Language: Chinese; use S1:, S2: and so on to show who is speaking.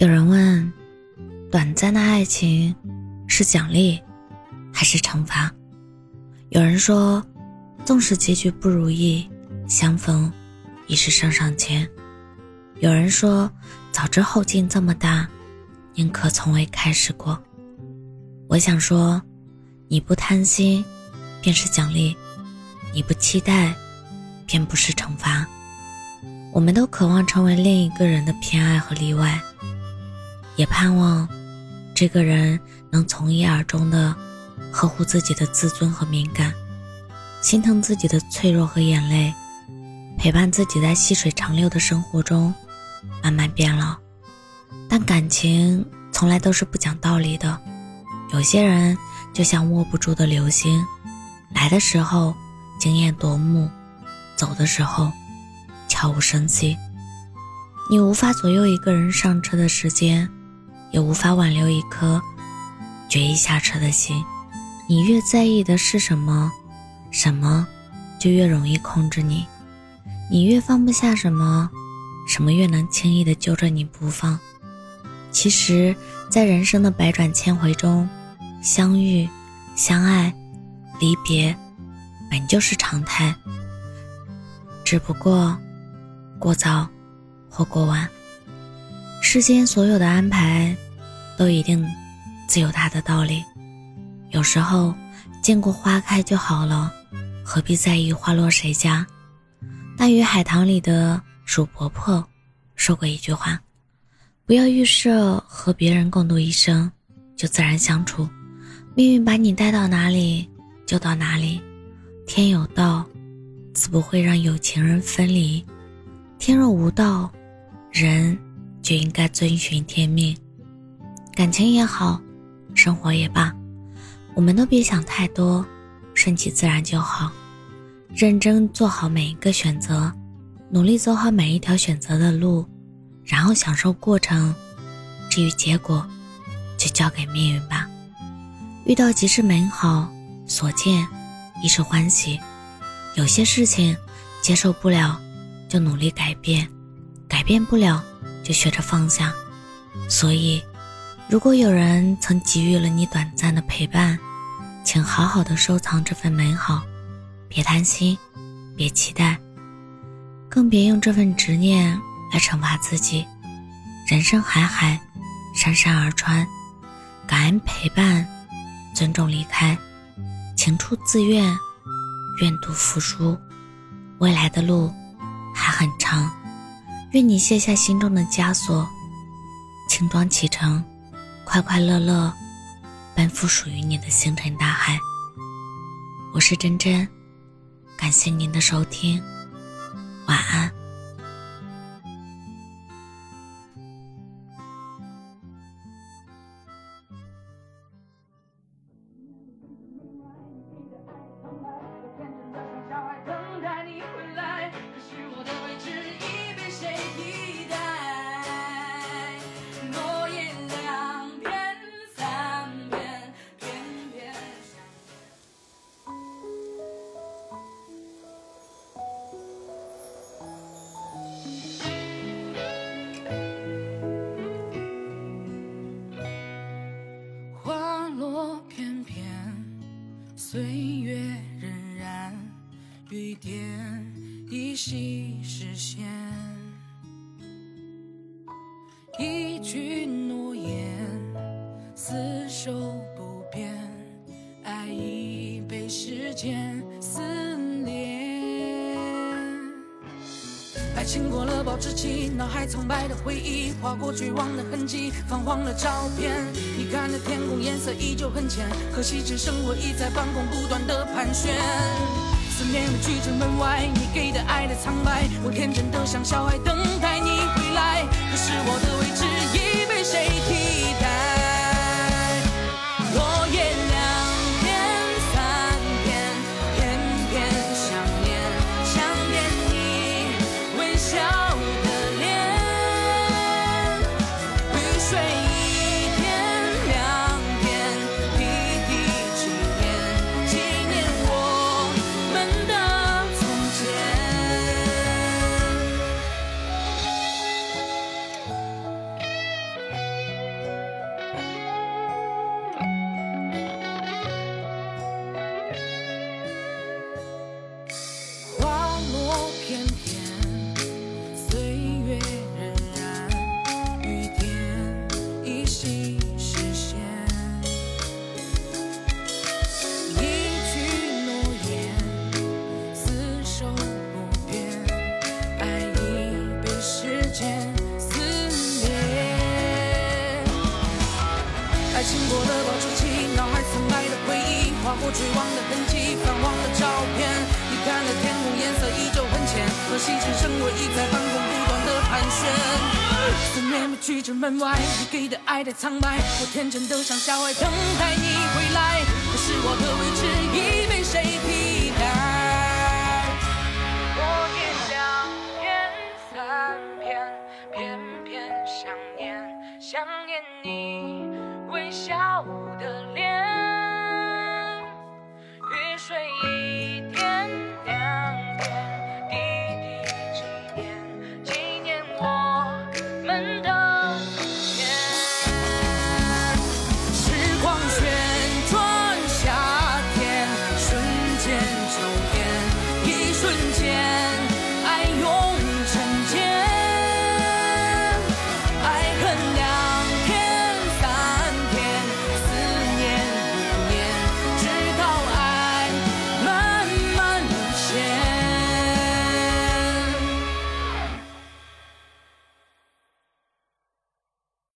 S1: 有人问：短暂的爱情是奖励还是惩罚？有人说，纵使结局不如意，相逢已是上上签。有人说，早知后劲这么大，宁可从未开始过。我想说，你不贪心，便是奖励；你不期待，便不是惩罚。我们都渴望成为另一个人的偏爱和例外。也盼望这个人能从一而终的呵护自己的自尊和敏感，心疼自己的脆弱和眼泪，陪伴自己在细水长流的生活中慢慢变老。但感情从来都是不讲道理的，有些人就像握不住的流星，来的时候惊艳夺目，走的时候悄无声息。你无法左右一个人上车的时间。也无法挽留一颗决意下车的心。你越在意的是什么，什么就越容易控制你；你越放不下什么，什么越能轻易的揪着你不放。其实，在人生的百转千回中，相遇、相爱、离别，本就是常态，只不过过早或过晚。世间所有的安排，都一定自有它的道理。有时候见过花开就好了，何必在意花落谁家？大鱼海棠里的鼠婆婆说过一句话：“不要预设和别人共度一生，就自然相处。命运把你带到哪里，就到哪里。天有道，自不会让有情人分离。天若无道，人。”就应该遵循天命，感情也好，生活也罢，我们都别想太多，顺其自然就好。认真做好每一个选择，努力走好每一条选择的路，然后享受过程。至于结果，就交给命运吧。遇到即是美好，所见亦是欢喜。有些事情接受不了，就努力改变；改变不了。就学着放下，所以，如果有人曾给予了你短暂的陪伴，请好好的收藏这份美好，别贪心，别期待，更别用这份执念来惩罚自己。人生海海，山山而川，感恩陪伴，尊重离开，情出自愿，愿赌服输，未来的路还很长。愿你卸下心中的枷锁，轻装启程，快快乐乐，奔赴属于你的星辰大海。我是真真，感谢您的收听，晚安。
S2: 岁月荏苒，雨点依稀视线。一句诺言，厮守不变，爱已被时间爱情过了保质期，脑海苍白的回忆，划过绝望的痕迹，泛黄的照片。你看的天空颜色依旧很浅，可惜只生活已在半空不断的盘旋。思念的拒之门外，你给的爱的苍白，我天真的像小孩等待你回来，可是我的位置醒过的保质期，脑海苍白的回忆，划过绝望的痕迹，泛黄的照片。你看了天空，颜色依旧很浅，可惜只剩我一在半空不断的盘旋。思念被拒之门外，你给的爱太苍白，我天真的像小孩等待你回来。可是我的未